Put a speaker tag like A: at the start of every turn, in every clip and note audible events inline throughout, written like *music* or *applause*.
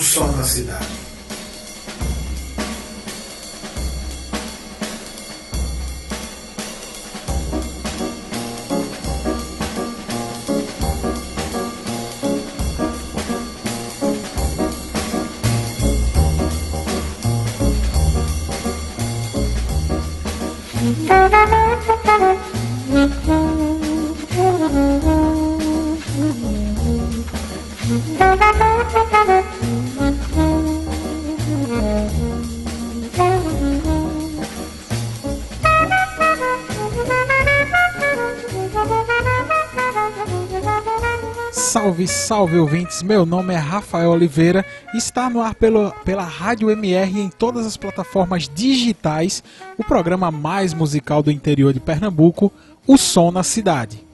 A: Som da cidade.
B: Salve, salve ouvintes! Meu nome é Rafael Oliveira está no ar pelo, pela Rádio MR em todas as plataformas digitais o programa mais musical do interior de Pernambuco, O Som na Cidade.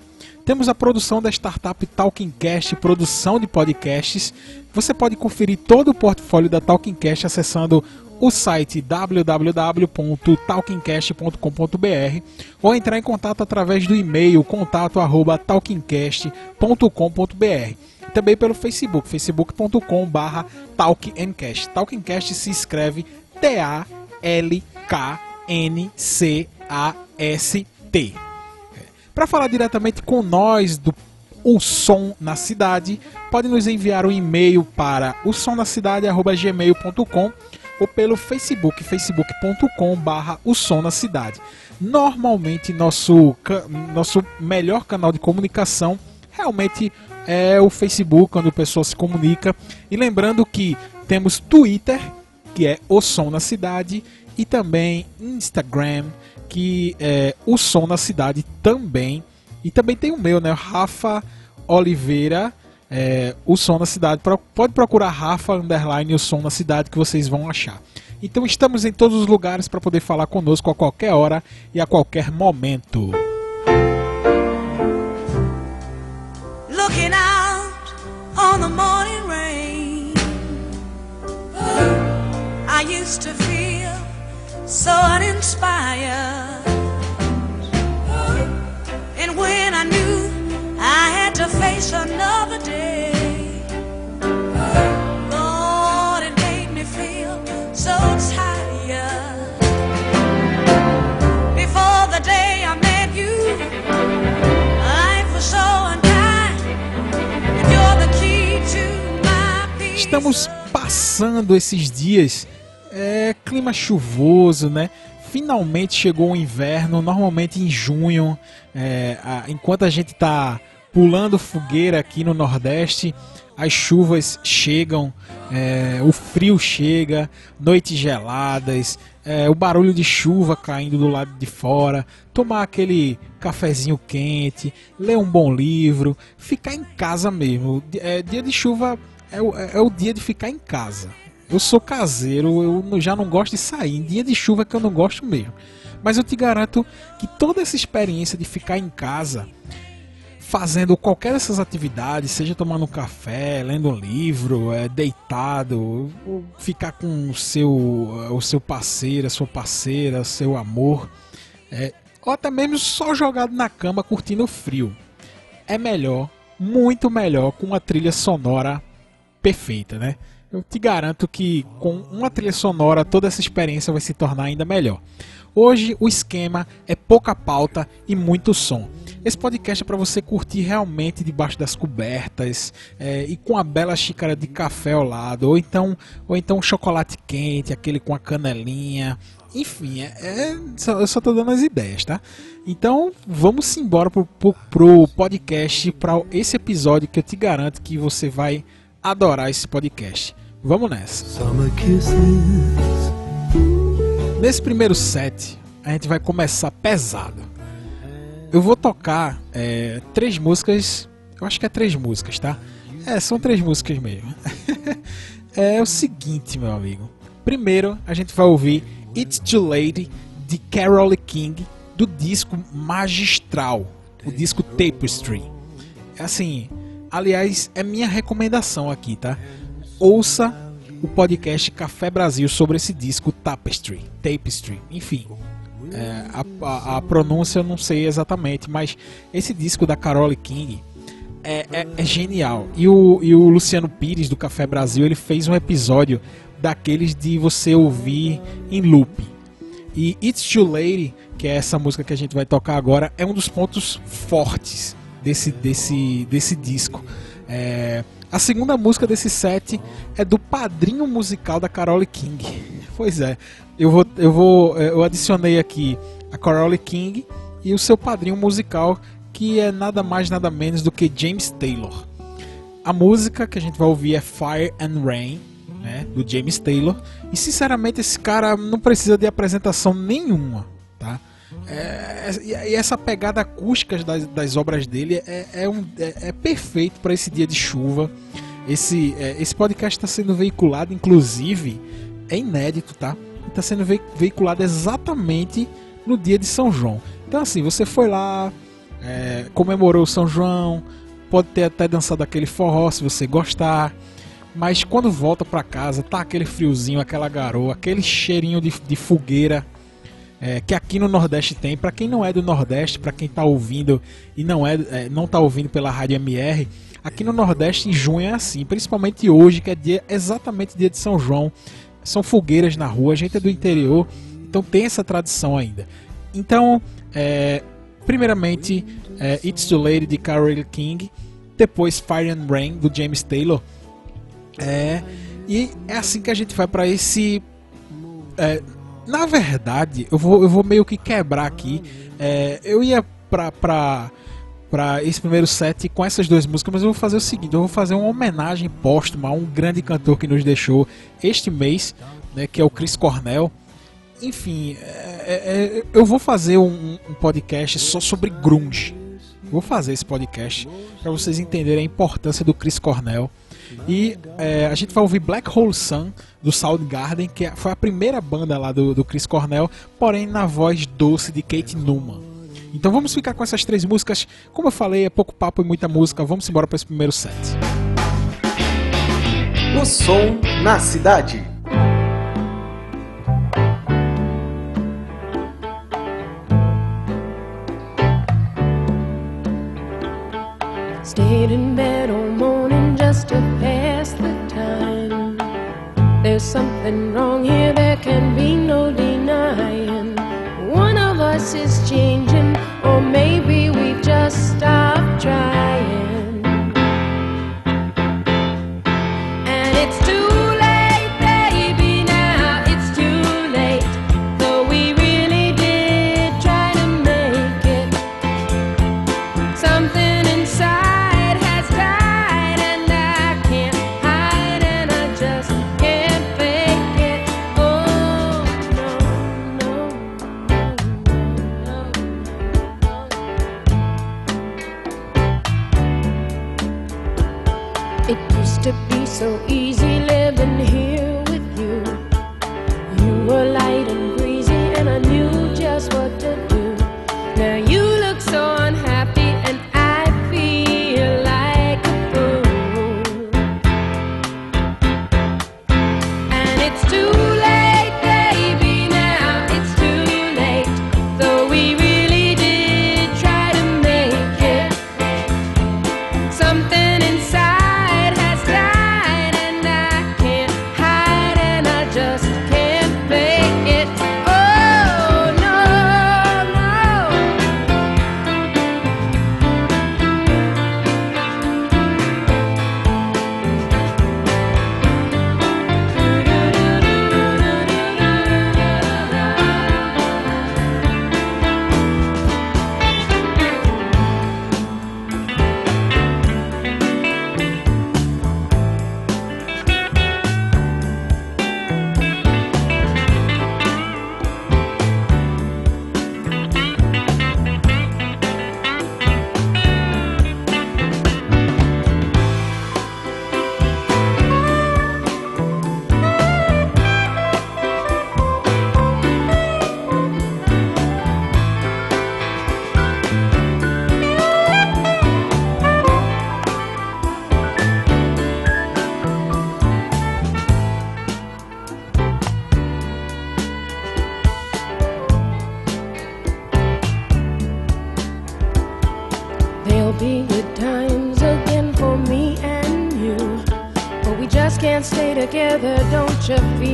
B: Temos a produção da startup Talkingcast, produção de podcasts. Você pode conferir todo o portfólio da Talkingcast acessando o site www.talkingcast.com.br ou entrar em contato através do e-mail contato@talkingcast.com.br. Também pelo Facebook, facebook.com/barra talkncast. Talkingcast se escreve T A L K N C A S T. Para falar diretamente com nós do O Som na Cidade, pode nos enviar um e-mail para o somnacidade@gmail.com ou pelo Facebook, facebook.com barra o som na cidade. Normalmente nosso, nosso melhor canal de comunicação realmente é o Facebook, quando a pessoa se comunica. E lembrando que temos Twitter, que é o som na cidade, e também Instagram, que é o som na cidade também. E também tem o meu, né? Rafa Oliveira, é, o som na cidade. Pode procurar Rafa Underline o som na cidade que vocês vão achar. Então estamos em todos os lugares para poder falar conosco a qualquer hora e a qualquer momento.
C: looking out on the morning rain. I used to feel so uninspired. And when I knew I had to face another day, Lord, it made me feel so tired. Before the day I met you, life was so unkind. And you're the key to my peace.
B: Estamos passando esses dias, é clima chuvoso, né? Finalmente chegou o inverno, normalmente em junho, é, a- enquanto a gente tá pulando fogueira aqui no Nordeste, as chuvas chegam, é, o frio chega, noites geladas, é, o barulho de chuva caindo do lado de fora, tomar aquele cafezinho quente, ler um bom livro, ficar em casa mesmo. É, dia de chuva é o, é o dia de ficar em casa. Eu sou caseiro, eu já não gosto de sair. Em dia de chuva é que eu não gosto mesmo. Mas eu te garanto que toda essa experiência de ficar em casa, fazendo qualquer dessas atividades, seja tomando um café, lendo um livro, é, deitado, ficar com o seu, o seu parceiro, a sua parceira, seu amor, é, ou até mesmo só jogado na cama curtindo o frio. É melhor, muito melhor, com uma trilha sonora perfeita, né? Eu te garanto que com uma trilha sonora toda essa experiência vai se tornar ainda melhor. Hoje o esquema é pouca pauta e muito som. Esse podcast é para você curtir realmente debaixo das cobertas é, e com a bela xícara de café ao lado, ou então, ou então um chocolate quente, aquele com a canelinha. Enfim, é, é- só- eu só tô dando as ideias, tá? Então vamos embora pro, pro, pro podcast, para esse episódio que eu te garanto que você vai adorar esse podcast. Vamos nessa. Nesse primeiro set, a gente vai começar pesado. Eu vou tocar é, três músicas, eu acho que é três músicas, tá? É, são três músicas mesmo. *laughs* é o seguinte, meu amigo. Primeiro, a gente vai ouvir It's Too Late de Carole King do disco magistral, o disco Tapestry. Assim, aliás, é minha recomendação aqui, tá? Ouça o podcast Café Brasil sobre esse disco Tapestry, Tapestry, enfim. É, a, a- a pronúncia eu não sei exatamente, mas esse disco da Carole King é, é- é genial. E o, e o Luciano Pires do Café Brasil ele fez um episódio daqueles de você ouvir em loop. E It's Too Late, que é essa música que a gente vai tocar agora, é um dos pontos fortes desse, desse, desse disco. É, a segunda música desse set é do padrinho musical da Carole King. Pois é, eu vou, eu vou, eu adicionei aqui a Carole King e o seu padrinho musical, que é nada mais nada menos do que James Taylor. A música que a gente vai ouvir é Fire and Rain, né, do James Taylor. E sinceramente esse cara não precisa de apresentação nenhuma, tá? É, e e essa pegada acústica das, das obras dele é, é, um, é, é perfeito para esse dia de chuva. Esse, é, esse podcast está sendo veiculado, inclusive, é inédito, tá? Está sendo vei- veiculado exatamente no dia de São João. Então, assim, você foi lá, é, comemorou São João, pode ter até dançado aquele forró se você gostar. Mas quando volta pra casa, tá aquele friozinho, aquela garoa, aquele cheirinho de, de fogueira é, que aqui no Nordeste tem. Pra quem não é do Nordeste, pra quem tá ouvindo e não é, é, não tá ouvindo pela Rádio MR, aqui no Nordeste em junho é assim, principalmente hoje, que é dia, exatamente dia de São João. São fogueiras na rua, a gente é do interior, então tem essa tradição ainda. Então, é, primeiramente, é, It's Too Late de Carole King, depois Fire and Rain do James Taylor. É, e é assim que a gente vai pra esse. é, na verdade, eu vou, eu vou meio que quebrar aqui. É, eu ia pra, pra, pra esse primeiro set com essas duas músicas, mas eu vou fazer o seguinte: eu vou fazer uma homenagem póstuma a um grande cantor que nos deixou este mês, né, que é o Chris Cornell. Enfim, é, é, é, eu vou fazer um, um podcast só sobre grunge. Vou fazer esse podcast para vocês entenderem a importância do Chris Cornell. E é, a gente vai ouvir Black Hole Sun do Soundgarden, que foi a primeira banda lá do, do Chris Cornell, porém na voz doce de Kate Newman. Então vamos ficar com essas três músicas. Como eu falei, é pouco papo e muita música. Vamos embora para esse primeiro set.
D: O som na cidade.
E: Stayed in bed something wrong here, there can be no denying. One of us is changing, or maybe we've just stopped trying.
F: Chefe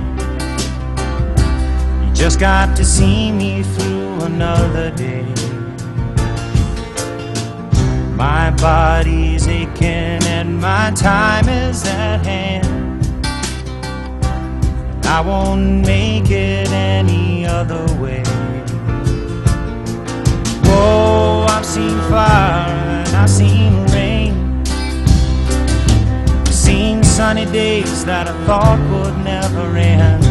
F: Just got to see me through another day. My body's aching and my time is at hand. I won't make it any other way. Whoa, I've seen fire and I've seen rain. Seen sunny days that I thought would never end.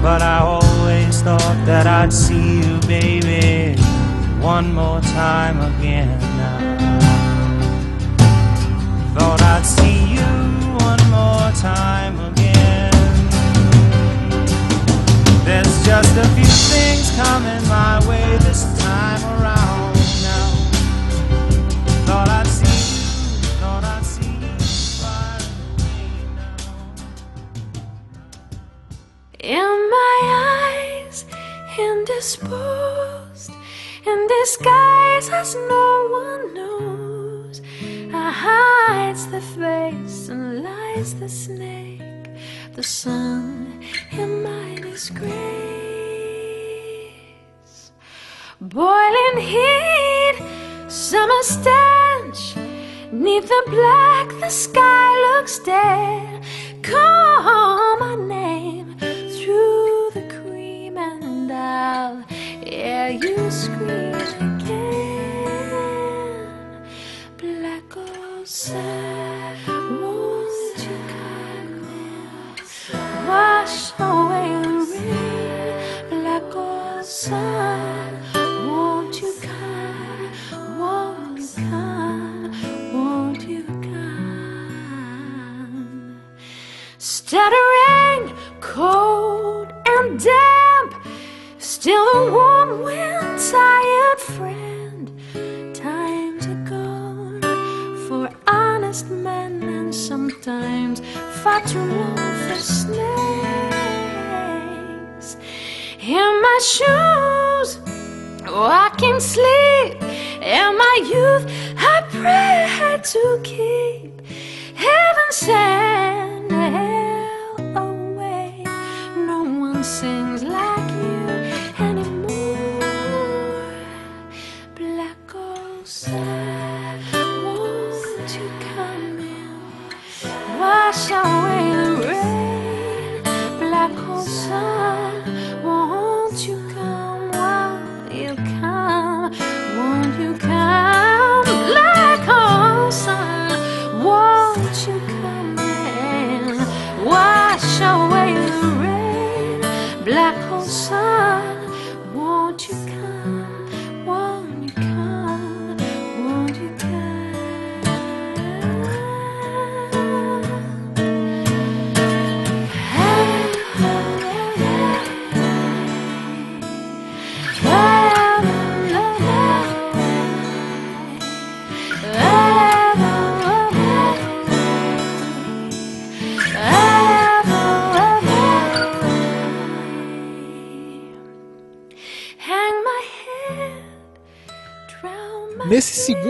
F: But I always thought that I'd see you, baby, one more time again. Thought I'd see you one more time again. There's just a few things coming my way this time around
G: indisposed, in disguise as no one knows, I hides the face and lies the snake, the sun in my disgrace. Boiling heat, summer stench, neath the black, the sky looks dead. Call Dare you squeeze again? Black outside, won't you come in? Wash away the rain. Black outside, won't you come? Won't you come? Won't you come? Stuttering, cold and damp, still the too long for snakes. In my shoes, oh, I can sleep. In my youth, I pray to keep heaven send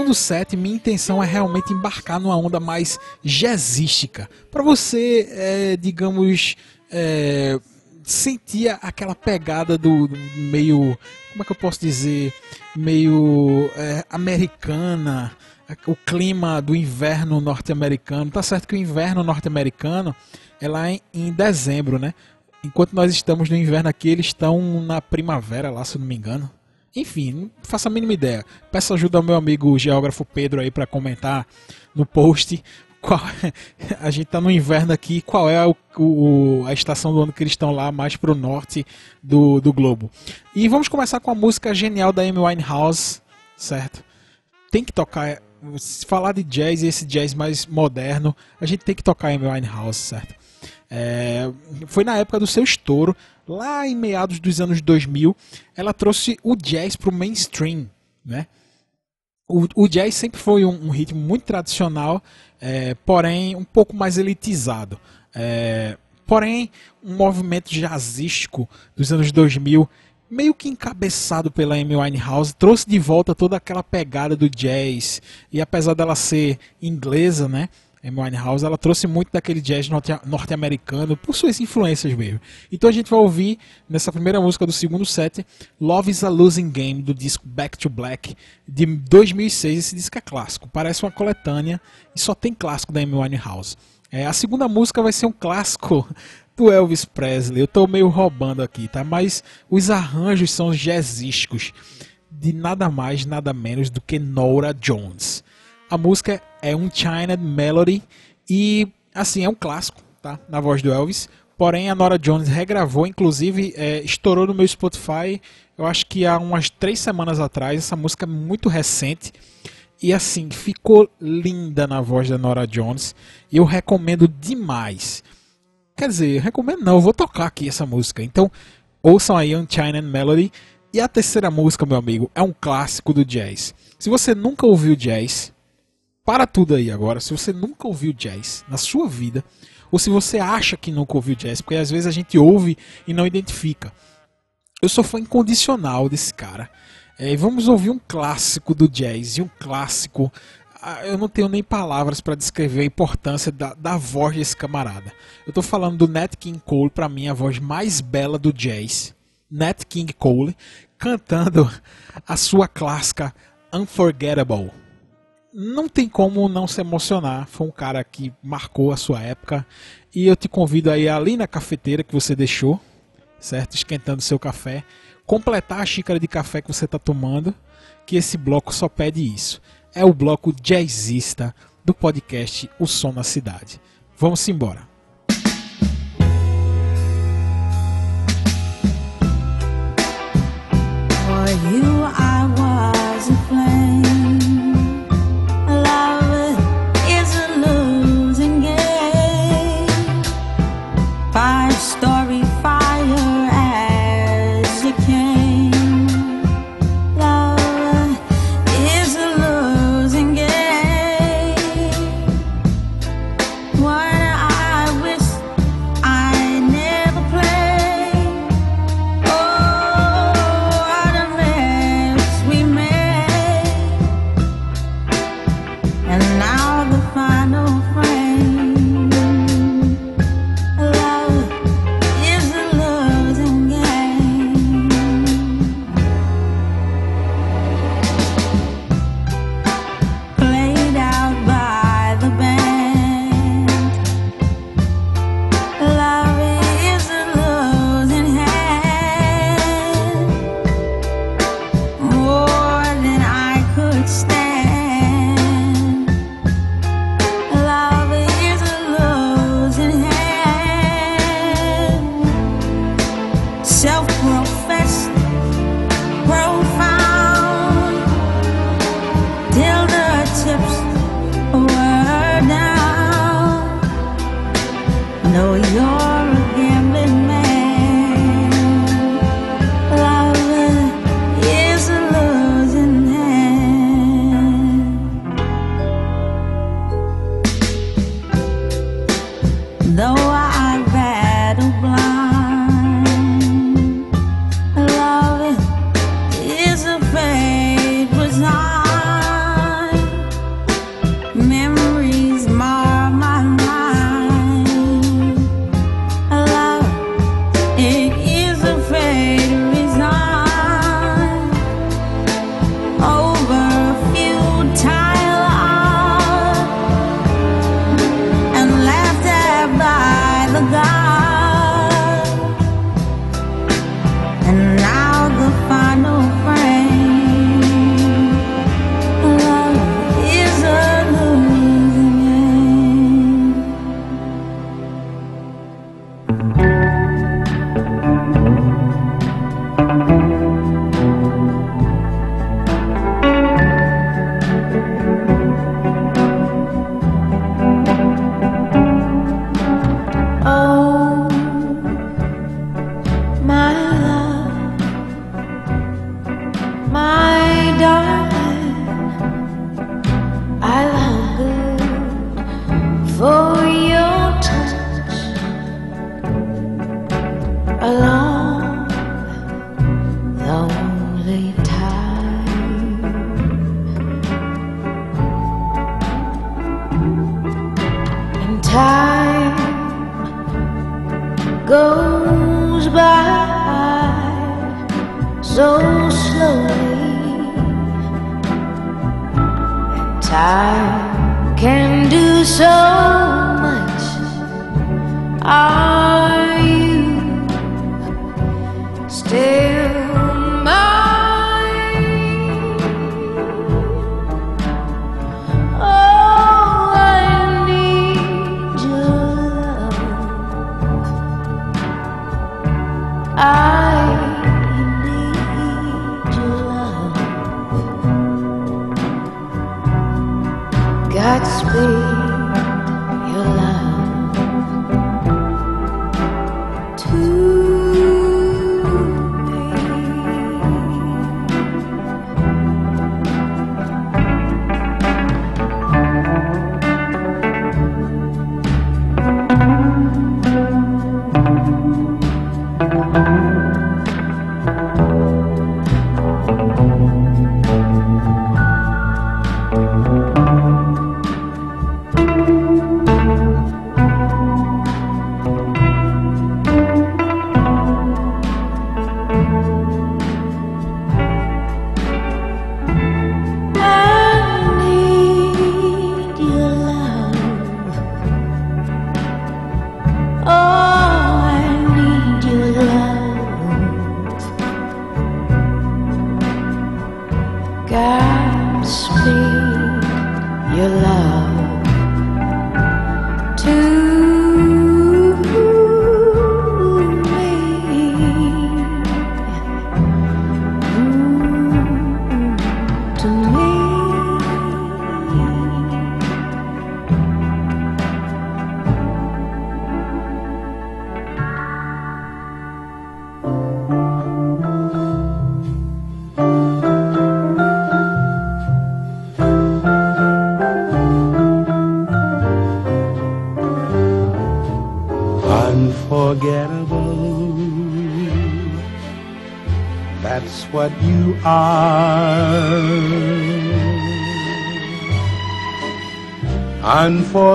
B: Segundo set, minha intenção é realmente embarcar numa onda mais jazzística. Pra você, é, digamos, é, sentir aquela pegada do, do meio. Como é que eu posso dizer? Meio é, americana. O clima do inverno norte-americano. Tá certo que o inverno norte-americano é lá em, em dezembro, né? Enquanto nós estamos no inverno aqui, eles estão na primavera lá, se não me engano. Enfim, não faço a mínima ideia. Peço ajuda ao meu amigo geógrafo Pedro aí para comentar no post qual *laughs* a gente tá no inverno aqui, qual é o, o- a estação do ano que eles estão lá mais pro norte do, do globo. E vamos começar com a música genial da Amy Winehouse, certo? Tem que tocar, se falar de jazz e esse jazz mais moderno, a gente tem que tocar Amy Winehouse, certo? É, foi na época do seu estouro, lá em meados dos anos 2000, ela trouxe o jazz pro mainstream, né? O, o jazz sempre foi um, um ritmo muito tradicional, é, porém um pouco mais elitizado. É, porém, um movimento jazzístico dos anos 2000, meio que encabeçado pela Amy Winehouse, trouxe de volta toda aquela pegada do jazz. E apesar dela ser inglesa, né? Amy Winehouse, ela trouxe muito daquele jazz norte- norte-americano por suas influências mesmo. Então a gente vai ouvir nessa primeira música do segundo set, Love is a Losing Game, do disco Back to Black, de 2006. Esse disco é clássico, parece uma coletânea e só tem clássico da Amy Winehouse. É, a segunda música vai ser um clássico *laughs* do Elvis Presley. Eu tô meio roubando aqui, tá? Mas os arranjos são jazzísticos de nada mais, nada menos do que Nora Jones. A música é um China Melody e, assim, é um clássico, tá? Na voz do Elvis. Porém, a Nora Jones regravou, inclusive, é, estourou no meu Spotify, eu acho que há umas três semanas atrás. Essa música é muito recente. E assim, ficou linda na voz da Nora Jones. E eu recomendo demais. Quer dizer, eu recomendo não, eu vou tocar aqui essa música. Então, ouçam aí Unchained Melody. E a terceira música, meu amigo, é um clássico do jazz. Se você nunca ouviu jazz, para tudo aí agora. Se você nunca ouviu jazz na sua vida, ou se você acha que nunca ouviu jazz, porque às vezes a gente ouve e não identifica. Eu sou fã incondicional desse cara. É, vamos ouvir um clássico do jazz e um clássico. ah, Eu não tenho nem palavras para descrever a importância da, da voz desse camarada. Eu tô falando do Nat King Cole, para mim a voz mais bela do jazz. Nat King Cole cantando a sua clássica Unforgettable não tem como não se emocionar. Foi um cara que marcou a sua época. E eu te convido aí ali na cafeteira que você deixou, certo? Esquentando seu café. Completar a xícara de café que você está tomando. Que esse bloco só pede isso. É o bloco jazzista do podcast O Som na Cidade. Vamos embora.
H: For you,
G: that space.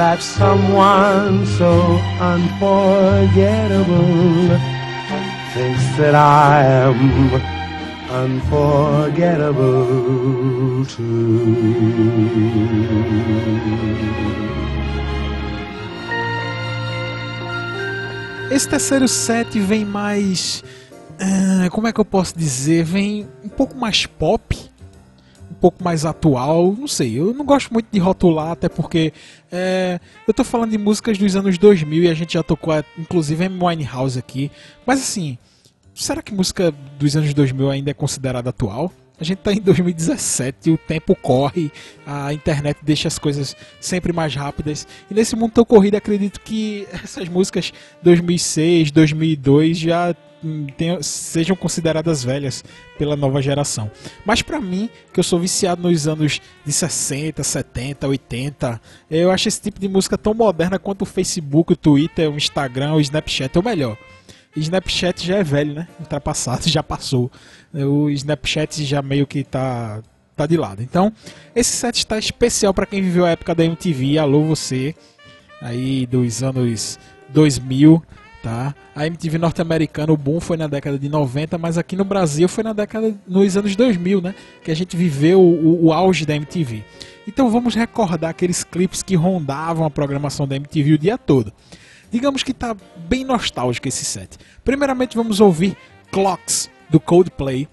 I: that someone so unforgettable thinks that I am unforgettable too.
B: Esse terceiro set vem mais. ah, como é que eu posso dizer? Vem um pouco mais pop, pouco mais atual. Não sei, eu não gosto muito de rotular, até porque é, eu tô falando de músicas dos anos 2000 e a gente já tocou, é, inclusive, Amy Winehouse aqui. Mas assim, será que música dos anos 2000 ainda é considerada atual? A gente tá em 2017, o tempo corre, a internet deixa as coisas sempre mais rápidas. E nesse mundo tão corrido, acredito que essas músicas 2006, 2002 já tenham- sejam consideradas velhas pela nova geração. Mas pra mim, que eu sou viciado nos anos de 60, 70, 80, eu acho esse tipo de música tão moderna quanto o Facebook, o Twitter, o Instagram, o Snapchat, ou melhor. Snapchat já é velho, né? Ultrapassado, *laughs* já passou. O Snapchat já meio que tá, tá de lado. Então, esse set está especial para quem viveu a época da MTV. Alô, você, aí dos anos 2000, tá? A MTV norte-americana, o boom foi na década de 90, mas aqui no Brasil foi na década, nos anos 2000, né? Que a gente viveu o, o auge da MTV. Então, vamos recordar aqueles clipes que rondavam a programação da MTV o dia todo. Digamos que tá bem nostálgico esse set. Primeiramente vamos ouvir Clocks do Coldplay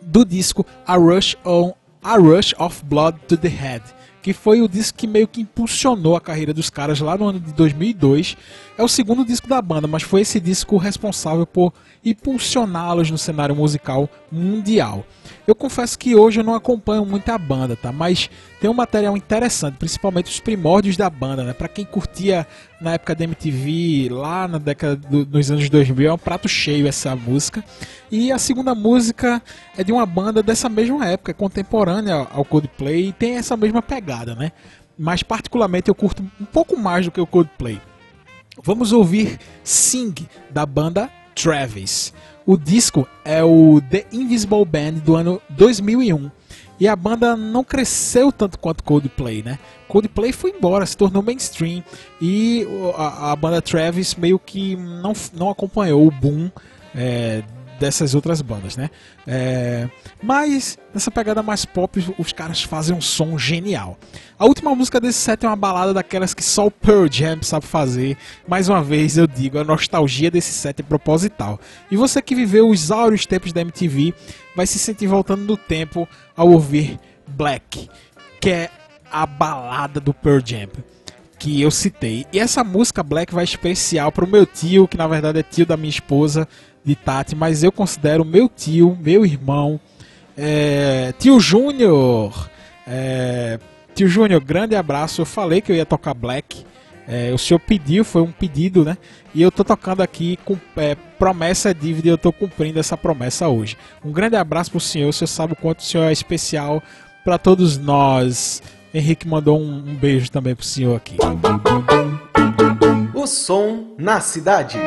B: do disco A Rush on A Rush of Blood to the Head, que foi o disco que meio que impulsionou a carreira dos caras lá no ano de 2002. É o segundo disco da banda, mas foi esse disco responsável por impulsioná-los no cenário musical mundial. Eu confesso que hoje eu não acompanho muito a banda, tá? Mas tem um material interessante, principalmente os primórdios da banda, né? Para quem curtia na época da MTV, lá na década do, dos anos 2000, é um prato cheio essa música. E a segunda música é de uma banda dessa mesma época, contemporânea ao Coldplay, e tem essa mesma pegada, né? Mas particularmente eu curto um pouco mais do que o Coldplay. Vamos ouvir Sing da banda Travis. O disco é o The Invisible Band do ano 2001. E a banda não cresceu tanto quanto Coldplay, né? Coldplay foi embora, se tornou mainstream. E a, a banda Travis meio que não, não acompanhou o boom é, dessas outras bandas, né? É, mas nessa pegada mais pop, os caras fazem um som genial. A última música desse set é uma balada daquelas que só o Pearl Jam sabe fazer. Mais uma vez eu digo, a nostalgia desse set é proposital. E você que viveu os áureos tempos da MTV vai se sentir voltando no tempo ao ouvir Black, que é a balada do Pearl Jam que eu citei. E essa música Black vai especial pro meu tio, que na verdade é tio da minha esposa, de Tati, mas eu considero meu tio, meu irmão, é, tio Júnior. é, tio Júnior, grande abraço. Eu falei que eu ia tocar Black. É, o senhor pediu, foi um pedido, né? E eu tô tocando aqui com é, promessa é dívida e eu tô cumprindo essa promessa hoje. Um grande abraço pro senhor, o senhor sabe o quanto o senhor é especial para todos nós. Henrique mandou um, um beijo também pro senhor aqui.
I: O som na cidade.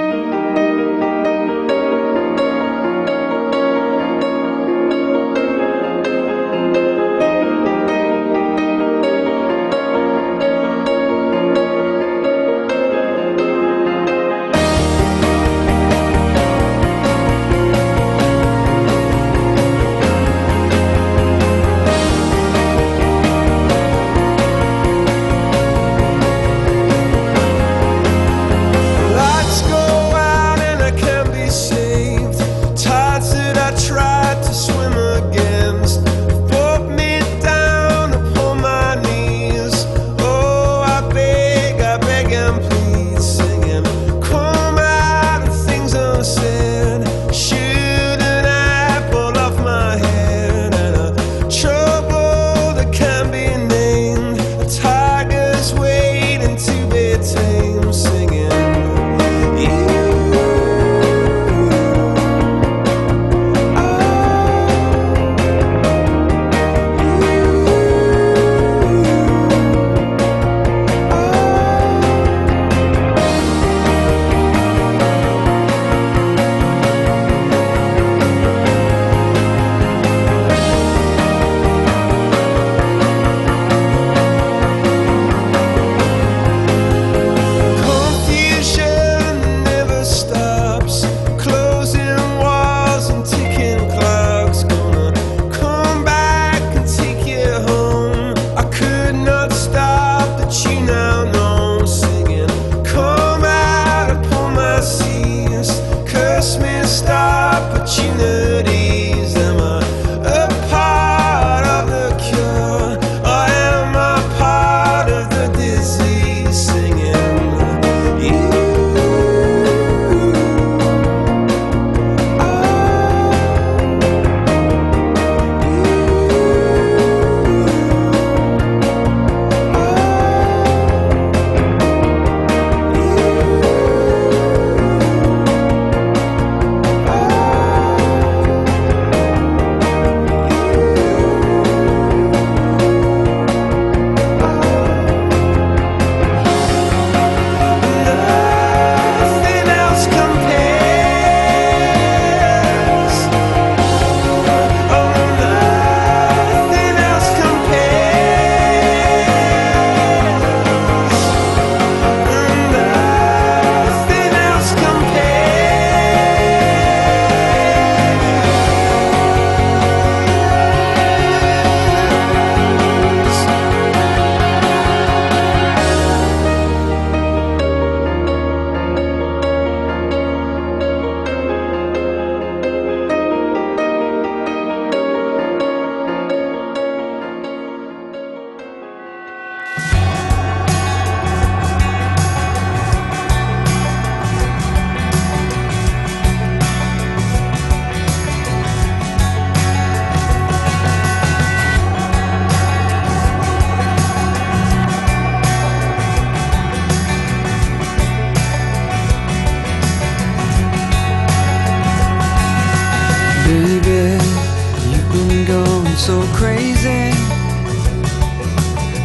J: So crazy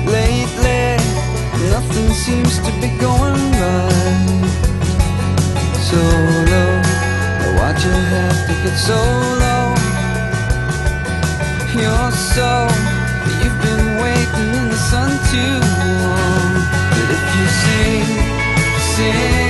J: lately. Nothing seems to be going right. So low, why'd you have to get so low? You're so, you've been waiting in the sun too long. But if you sing, sing,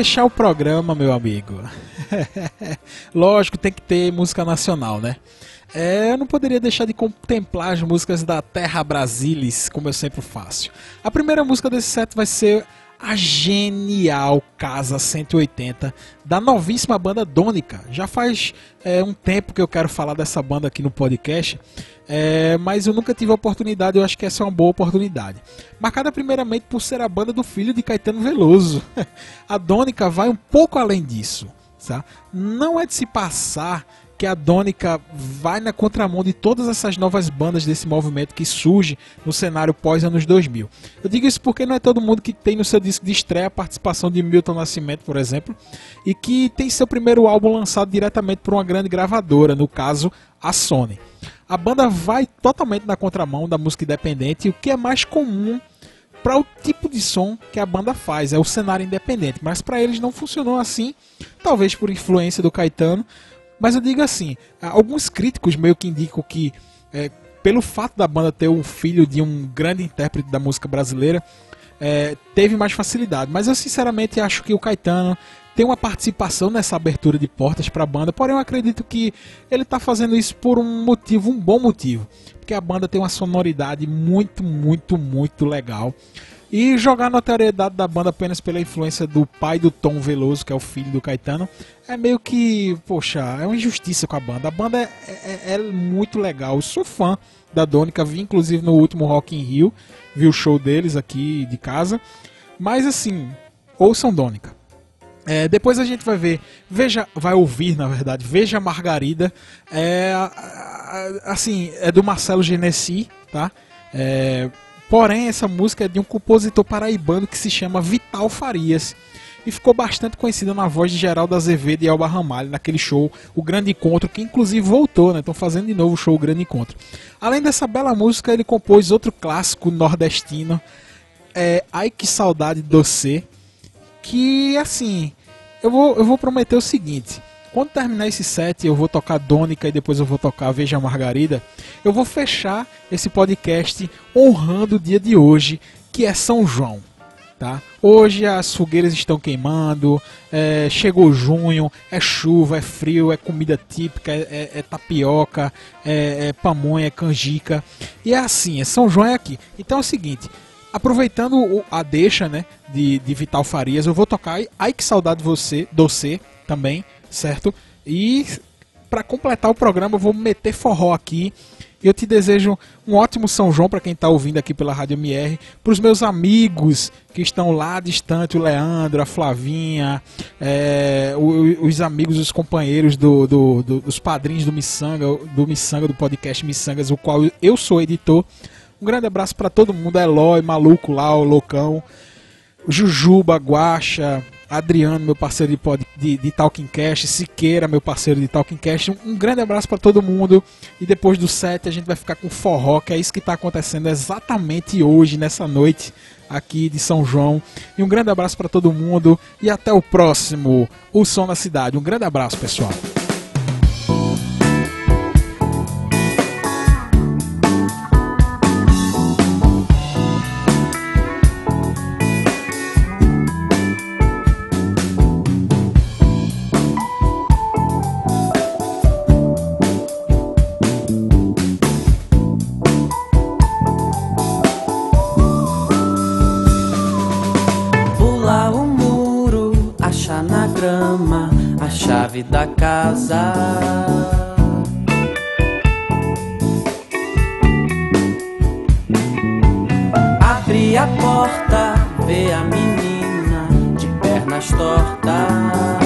B: fechar o programa, meu amigo. *laughs* Lógico, tem que ter música nacional, né? É, eu não poderia deixar de contemplar as músicas da Terra Brasilis, como eu sempre faço. A primeira música desse set vai ser a genial Casa 180 da novíssima banda Dônica. Já faz é, um tempo que eu quero falar dessa banda aqui no podcast, é, mas eu nunca tive a oportunidade, eu acho que essa é uma boa oportunidade. Marcada primeiramente por ser a banda do filho de Caetano Veloso. *laughs* a Dônica vai um pouco além disso. Tá? Não é de se passar que a Dônica vai na contramão de todas essas novas bandas desse movimento que surge no cenário pós anos 2000. Eu digo isso porque não é todo mundo que tem no seu disco de estreia a participação de Milton Nascimento, por exemplo, e que tem seu primeiro álbum lançado diretamente por uma grande gravadora, no caso, a Sony. A banda vai totalmente na contramão da música independente, o que é mais comum para o tipo de som que a banda faz, é o cenário independente, mas para eles não funcionou assim, talvez por influência do Caetano, mas eu digo assim, alguns críticos meio que indicam que é, pelo fato da banda ter um filho de um grande intérprete da música brasileira, é, teve mais facilidade. Mas eu sinceramente acho que o Caetano tem uma participação nessa abertura de portas para a banda, porém eu acredito que ele está fazendo isso por um motivo, um bom motivo, porque a banda tem uma sonoridade muito, muito, muito legal. E jogar a notoriedade da banda apenas pela influência do pai do Tom Veloso, que é o filho do Caetano, é meio que, poxa, é uma injustiça com a banda. A banda é, é, é muito legal. Eu sou fã da Dônica, vi inclusive no último Rock in Rio, vi o show deles aqui de casa. Mas assim, ouçam Dônica. É, depois a gente vai ver, veja, vai ouvir na verdade, veja Margarida, é, assim, é do Marcelo Genesi, tá? É, porém essa música é de um compositor paraibano que se chama Vital Farias e ficou bastante conhecida na voz de Geraldo Azevedo e Elba Ramalho naquele show, o Grande Encontro, que inclusive voltou, né? Estão fazendo de novo o show o Grande Encontro. Além dessa bela música, ele compôs outro clássico nordestino, é Ai Que Saudade Doce, que assim, eu vou, eu vou prometer o seguinte. Quando terminar esse set, eu vou tocar Dônica e depois eu vou tocar Veja Margarida. Eu vou fechar esse podcast honrando o dia de hoje, que é São João. Tá? Hoje as fogueiras estão queimando, é, chegou junho, é chuva, é frio, é comida típica, é, é, é tapioca, é, é pamonha, é canjica. E é assim, é São João é aqui. Então é o seguinte, aproveitando a deixa né, de, de Vital Farias, eu vou tocar Ai Que Saudade Você, Doce também, certo? E para completar o programa, eu vou meter forró aqui. Eu te desejo um ótimo São João para quem está ouvindo aqui pela Rádio MR, para os meus amigos que estão lá distante, o Leandro, a Flavinha, é, os amigos, os companheiros do, do- do- dos padrinhos do Missanga, do Missanga, do podcast Missangas, o qual eu sou editor. Um grande abraço para todo mundo, Eloy, maluco lá, o loucão, Jujuba, Guacha, Adriano, meu parceiro de, pod, de, de Talking Cast, Siqueira, meu parceiro de Talking Cast. Um, um grande abraço para todo mundo. E depois do set a gente vai ficar com forró, que é isso que está acontecendo exatamente hoje, nessa noite aqui de São João. E um grande abraço para todo mundo. E até o próximo O Som na Cidade. Um grande abraço, pessoal.
K: Chave da casa. Abrir a porta, ver a menina de pernas tortas.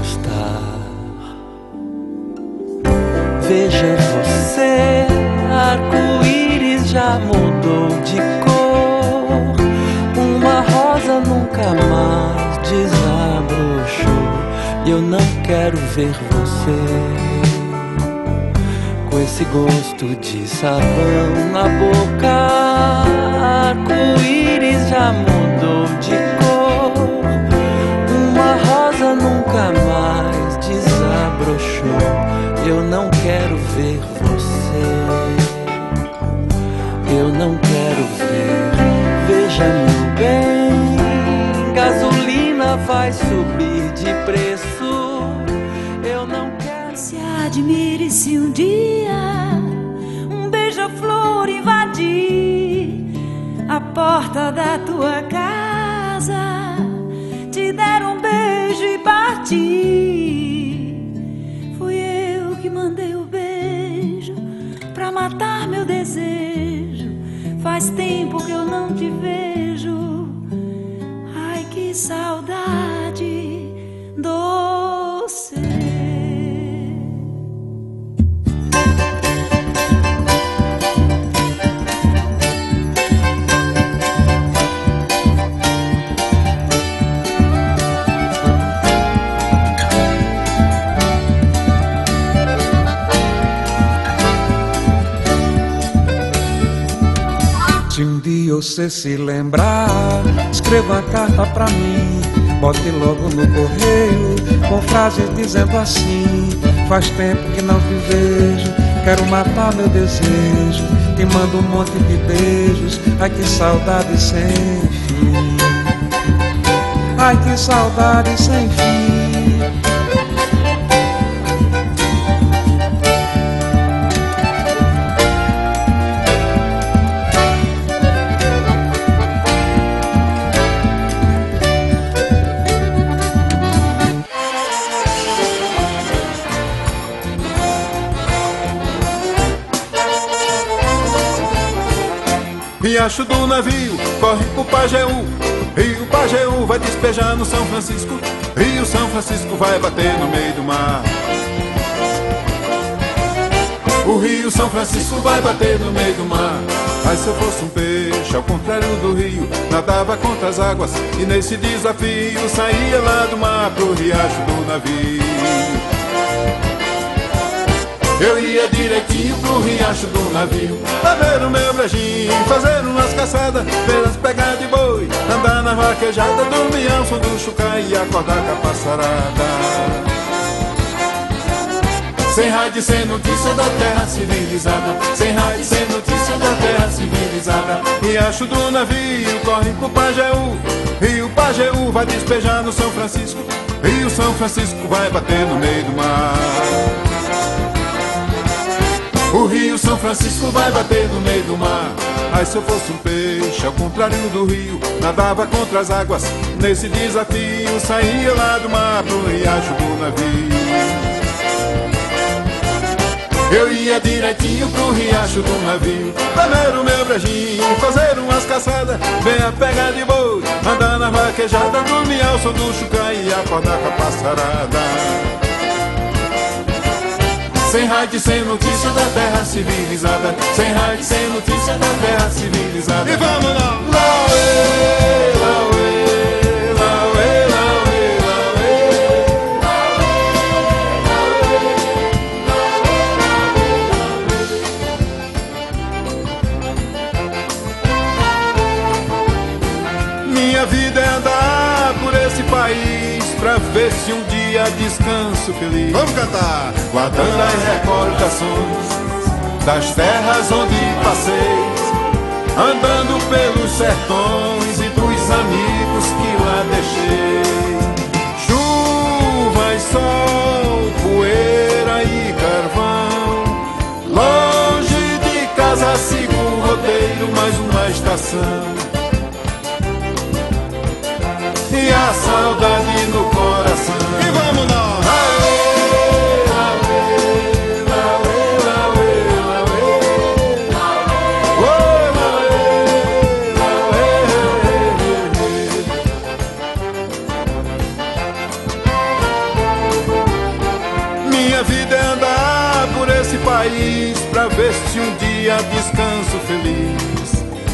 K: Gostar. Veja você, arco-íris já mudou de cor. Uma rosa nunca mais desabrochou. E eu não quero ver você com esse gosto de sabão na boca. Arco-íris já mudou Eu não quero ver você. Eu não quero ver. Veja, meu bem, gasolina vai subir de preço. Eu não quero.
H: Se admire se um dia um beija-flor invadir a porta da tua casa, te der um beijo e partir. Tempo que eu não te vejo. Ai, que saudade
L: dia você se lembrar, escreva uma carta pra mim. Bote logo no correio, com frases dizendo assim: Faz tempo que não te vejo, quero matar meu desejo. Te mando um monte de beijos, ai que saudade sem fim. Ai que saudade sem fim.
M: Riacho do navio, corre pro Pajeú. Rio Pajeú vai despejar no São Francisco. Rio São Francisco vai bater no meio do mar. O Rio São Francisco vai bater no meio do mar. Mas se eu fosse um peixe, ao contrário do rio, nadava contra as águas e nesse desafio saía lá do mar pro riacho do navio. Eu ia direitinho pro riacho do navio. Pra ver o meu brejinho, fazer umas caçadas Ver as pegadas de boi, andar na vaquejada Dormir ao som do chucai e acordar com a passarada. Sem rádio, sem notícia da terra civilizada. Sem rádio, sem notícia da terra civilizada. Riacho do navio, corre pro Pajeú. Rio Pajeú vai despejar no São Francisco. Rio São Francisco vai bater no meio do mar o Rio São Francisco vai bater no meio do mar. Ai, se eu fosse um peixe, ao contrário do rio, nadava contra as águas. Nesse desafio, saía lá do mar pro riacho do navio. Eu ia direitinho pro riacho do navio Lamer o meu brejinho, fazer umas caçadas Bem a pegar de boi, andar na vaquejada Dormir ao som do chucá e acordar com a passarada sem rádio, sem notícia da terra civilizada. Sem rádio, sem notícia da terra civilizada. E vamos lá! Lauê, lauê, Pra ver se um dia descanso feliz.
N: Vamos cantar!
M: Guardando as recordações Das terras onde passei Andando pelos sertões E dos amigos que lá deixei. Chuva e sol, poeira e carvão Longe de casa sigo o roteiro Mais uma estação. E a saudade no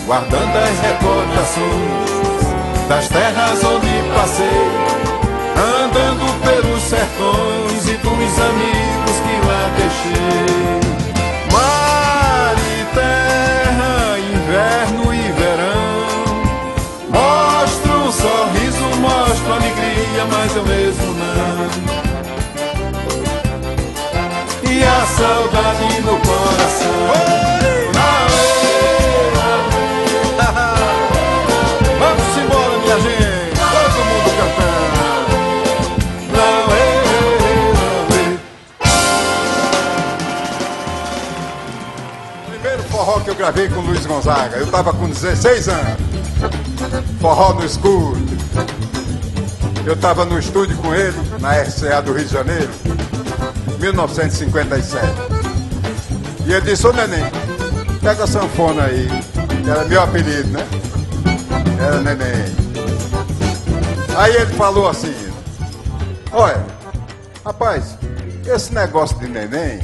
M: guardando as recordações das terras onde passei, andando pelos sertões e dos amigos que lá deixei. Mar e terra, inverno e verão, mostro um sorriso, mostro alegria, mas eu mesmo não. E a saudade no coração.
N: Gonzaga, eu tava com 16 anos. Forró no escuro. Eu tava no estúdio com ele, na RCA do Rio de Janeiro, 1957. E ele disse, ô neném, pega a sanfona aí. Era meu apelido, né? Era neném. Aí ele falou assim, olha, rapaz, esse negócio de neném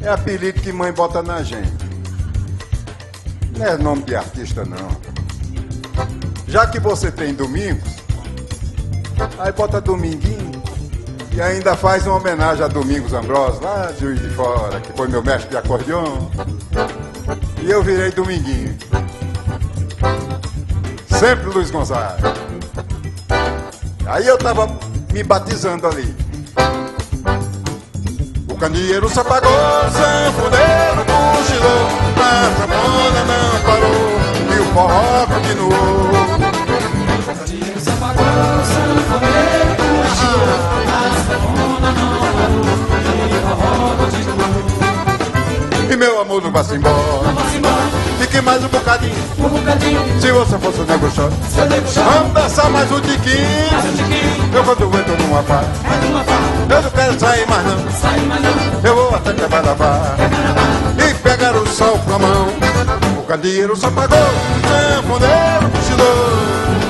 N: é apelido que mãe bota na gente. Não é nome de artista, não. Já que você tem domingos, aí bota Dominguinho e ainda faz uma homenagem a Domingos Ambrosio, lá de Juiz de Fora, que foi meu mestre de acordeão. E eu virei Dominguinho. Sempre Luiz Gonzaga. Aí eu tava me batizando ali. O candeeiro se apagou, sanfoneiro cochilou, a sanfona não parou e o forró continuou.
K: O candeeiro se apagou, o sanfoneiro cochilou, a sanfona não parou e o forró continuou.
N: E meu amor não vai se embora.
K: Não vai embora.
N: Fique mais um bocadinho.
K: Um bocadinho.
N: Se você fosse o nego. Vamos dançar mais um tiquinho. Eu quando entro numa farra.
K: Farra.
N: Eu não quero sair mais não.
K: Mais não.
N: Eu vou até Cabanabá. Pegar o sol com a mão. O candeeiro só pagou. O sanfoneiro cochilou.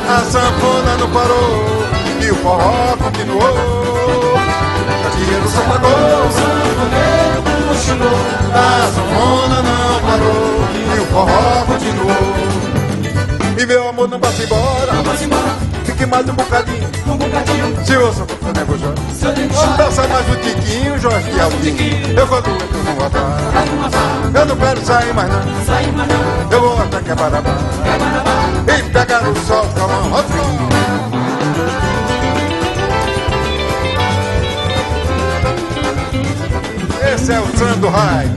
N: A sanfona não parou. E o forró continuou. O candeeiro só pagou.
K: O sanfoneiro cochilou.
N: A sanfona não parou e o forró continuou. E meu amor não se embora.
K: Não vai embora.
N: Mais um bocadinho.
K: Um bocadinho.
N: Se você for nego Jorge.
K: Se eu nego
N: Vamos dançar mais um tiquinho, Jorge de Aldinho. Eu quando farra.
K: Vai numa farra.
N: Eu não quero sair mais não.
K: Sai mais não.
N: Eu vou até Cabarabá.
K: Cabarabá.
N: E pegar o sol com a mão. Esse é o Sandro Rai.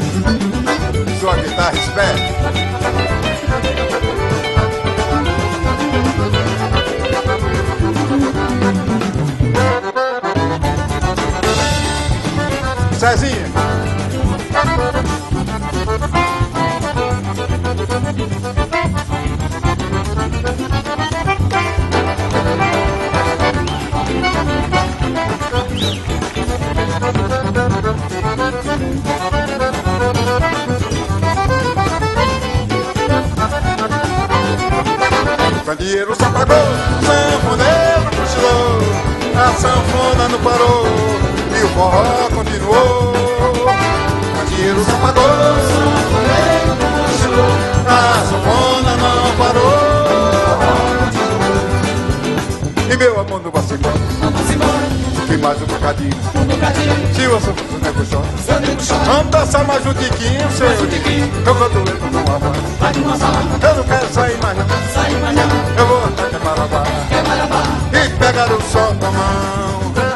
N: Sua guitarra esperta. Candeeiro se apagou, sanfoneiro cochilou, a sanfona não parou e o forró continuou. Candeeiro se apagou, sanfoneiro cochilou, a sanfona não parou. E meu amor não vai e mais um bocadinho. Um bocadinho. Se você fosse nego chora, vamos dançar mais um tiquinho, senhor. Um tiquinho. Eu canto levo com a voz. Eu não quero sair mais não. Sair mais não. Eu vou até Marabá. E pegar o sol na mão.